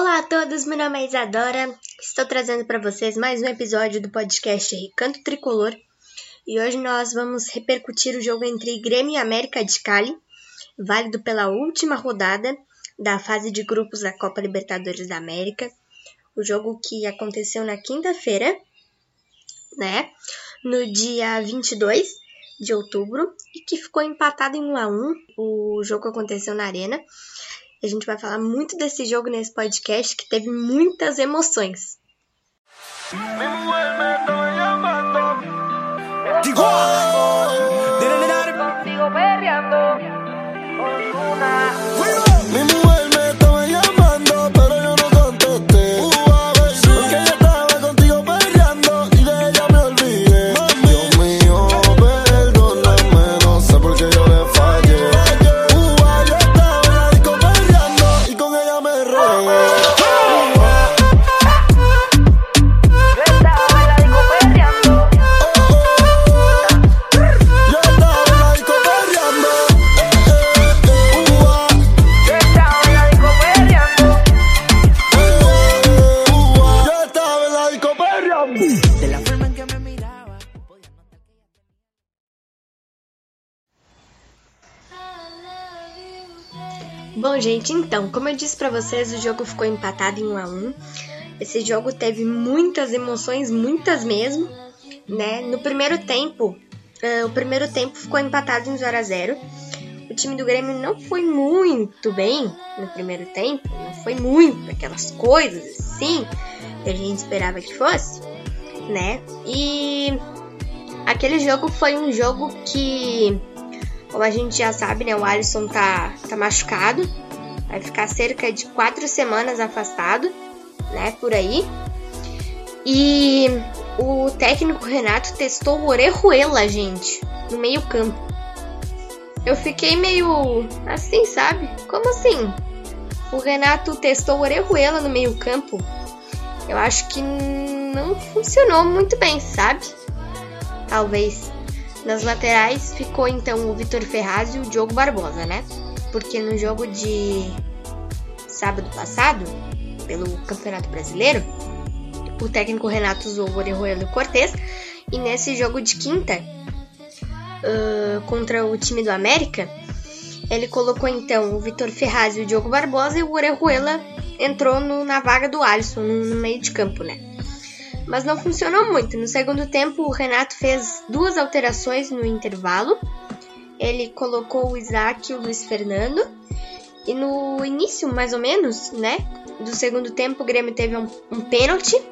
Olá a todos, meu nome é Isadora. Estou trazendo para vocês mais um episódio do podcast Recanto Tricolor. E hoje nós vamos repercutir o jogo entre Grêmio e América de Cali, válido pela última rodada da fase de grupos da Copa Libertadores da América. O jogo que aconteceu na quinta-feira, né? No dia 22 de outubro e que ficou empatado em 1 a 1. O jogo aconteceu na Arena. A gente vai falar muito desse jogo nesse podcast que teve muitas emoções. Bom, gente, então, como eu disse para vocês, o jogo ficou empatado em 1 a 1. Esse jogo teve muitas emoções, muitas mesmo, né? No primeiro tempo, uh, o primeiro tempo ficou empatado em 0 a 0. O time do Grêmio não foi muito bem no primeiro tempo, não foi muito aquelas coisas assim que a gente esperava que fosse, né? E aquele jogo foi um jogo que como a gente já sabe, né, o Alisson tá, tá machucado, vai ficar cerca de quatro semanas afastado, né, por aí. E o técnico Renato testou o Orejuela, gente, no meio campo. Eu fiquei meio assim, sabe? Como assim? O Renato testou o Orejuela no meio campo. Eu acho que não funcionou muito bem, sabe? Talvez nas laterais ficou então o Vitor Ferraz e o Diogo Barbosa, né? Porque no jogo de sábado passado, pelo Campeonato Brasileiro, o técnico Renato usou o Orejuela e o Cortez. E nesse jogo de quinta, uh, contra o time do América, ele colocou então o Vitor Ferraz e o Diogo Barbosa e o Orejuela entrou no, na vaga do Alisson, no, no meio de campo, né? Mas não funcionou muito. No segundo tempo, o Renato fez duas alterações no intervalo. Ele colocou o Isaac e o Luiz Fernando. E no início, mais ou menos, né, do segundo tempo, o Grêmio teve um, um pênalti.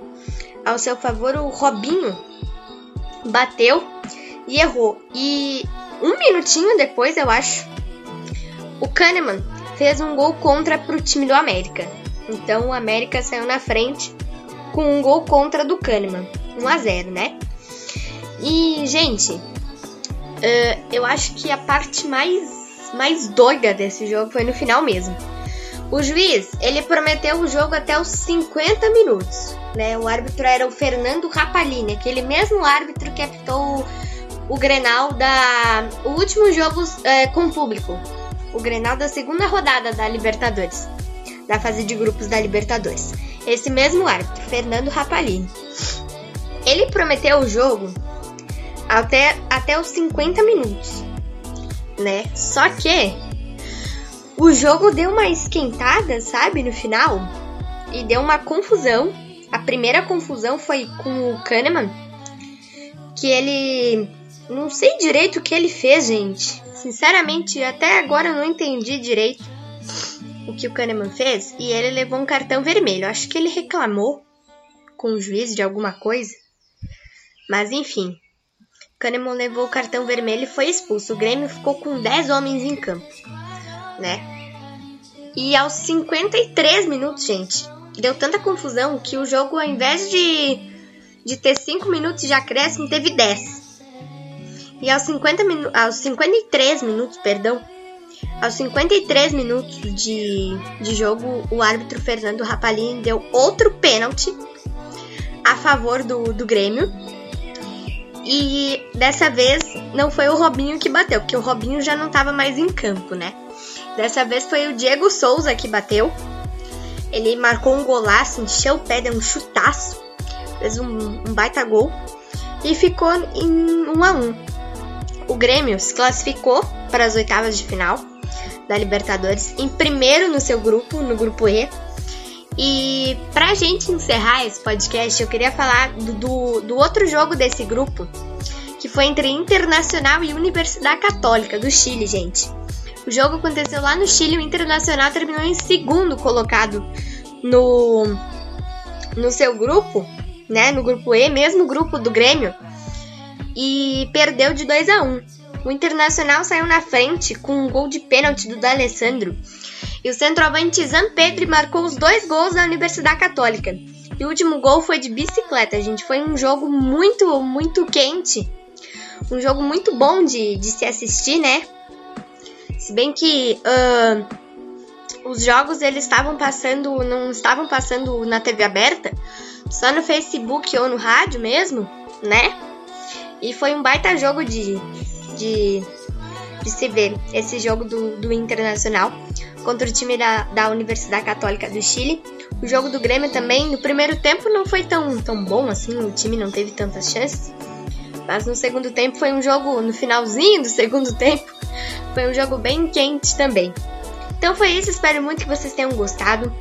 Ao seu favor, o Robinho bateu e errou. E um minutinho depois, eu acho, o Kahneman fez um gol contra para o time do América. Então o América saiu na frente com um gol contra do Kahneman. 1 a 0 né? E, gente, uh, eu acho que a parte mais, mais doida desse jogo foi no final mesmo. O juiz, ele prometeu o jogo até os 50 minutos, né? O árbitro era o Fernando Rapalini, aquele mesmo árbitro que apitou o, o Grenal da... o último jogo uh, com público. O Grenal da segunda rodada da Libertadores, da fase de grupos da Libertadores esse mesmo árbitro, Fernando Rapalini. Ele prometeu o jogo até, até os 50 minutos, né? Só que o jogo deu uma esquentada, sabe, no final, e deu uma confusão. A primeira confusão foi com o Kahneman, que ele não sei direito o que ele fez, gente. Sinceramente, até agora eu não entendi direito o que o Kahneman fez e ele levou um cartão vermelho. Acho que ele reclamou com o juiz de alguma coisa. Mas enfim, Kahneman levou o cartão vermelho e foi expulso. O Grêmio ficou com 10 homens em campo, né? E aos 53 minutos, gente, deu tanta confusão que o jogo, ao invés de, de ter 5 minutos de acréscimo, teve 10. E aos, 50 aos 53 minutos, perdão, aos 53 minutos de, de jogo, o árbitro Fernando Rapalini deu outro pênalti a favor do, do Grêmio. E dessa vez não foi o Robinho que bateu, porque o Robinho já não estava mais em campo, né? Dessa vez foi o Diego Souza que bateu. Ele marcou um golaço, encheu o pé, deu um chutaço, fez um, um baita gol e ficou em 1 a 1. O Grêmio se classificou para as oitavas de final da Libertadores em primeiro no seu grupo, no grupo E. E pra gente encerrar esse podcast, eu queria falar do, do, do outro jogo desse grupo, que foi entre Internacional e Universidade Católica do Chile, gente. O jogo aconteceu lá no Chile, o Internacional terminou em segundo colocado no, no seu grupo, né? No grupo E, mesmo grupo do Grêmio, e perdeu de 2 a 1. O Internacional saiu na frente com um gol de pênalti do D'Alessandro. E o centroavante Zampedri marcou os dois gols da Universidade Católica. E o último gol foi de bicicleta, gente. Foi um jogo muito, muito quente. Um jogo muito bom de, de se assistir, né? Se bem que uh, os jogos eles estavam passando, não estavam passando na TV aberta, só no Facebook ou no rádio mesmo, né? E foi um baita jogo de, de, de se ver esse jogo do, do Internacional contra o time da, da Universidade Católica do Chile. O jogo do Grêmio também, no primeiro tempo, não foi tão, tão bom assim, o time não teve tantas chances. Mas no segundo tempo foi um jogo, no finalzinho do segundo tempo, foi um jogo bem quente também. Então foi isso, espero muito que vocês tenham gostado.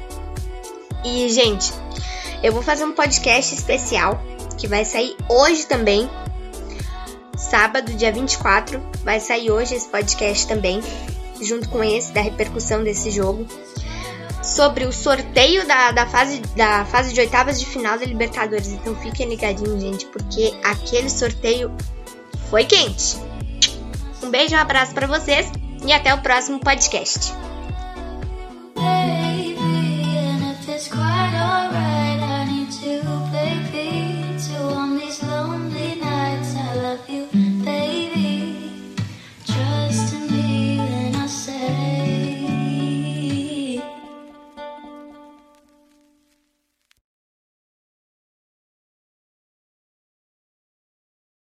E, gente, eu vou fazer um podcast especial que vai sair hoje também. Sábado, dia 24, vai sair hoje esse podcast também, junto com esse da repercussão desse jogo. Sobre o sorteio da, da, fase, da fase de oitavas de final da Libertadores. Então fiquem ligadinhos, gente, porque aquele sorteio foi quente. Um beijo, um abraço para vocês e até o próximo podcast.